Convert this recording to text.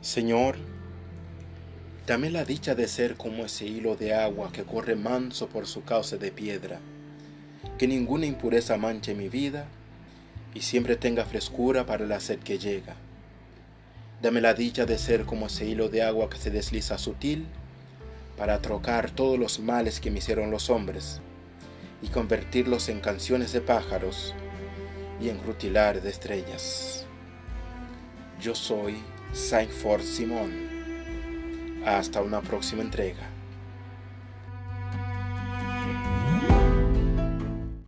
Señor, dame la dicha de ser como ese hilo de agua que corre manso por su cauce de piedra, que ninguna impureza manche mi vida y siempre tenga frescura para la sed que llega. Dame la dicha de ser como ese hilo de agua que se desliza sutil para trocar todos los males que me hicieron los hombres y convertirlos en canciones de pájaros y en rutilar de estrellas. Yo soy Saint Simón. Hasta una próxima entrega.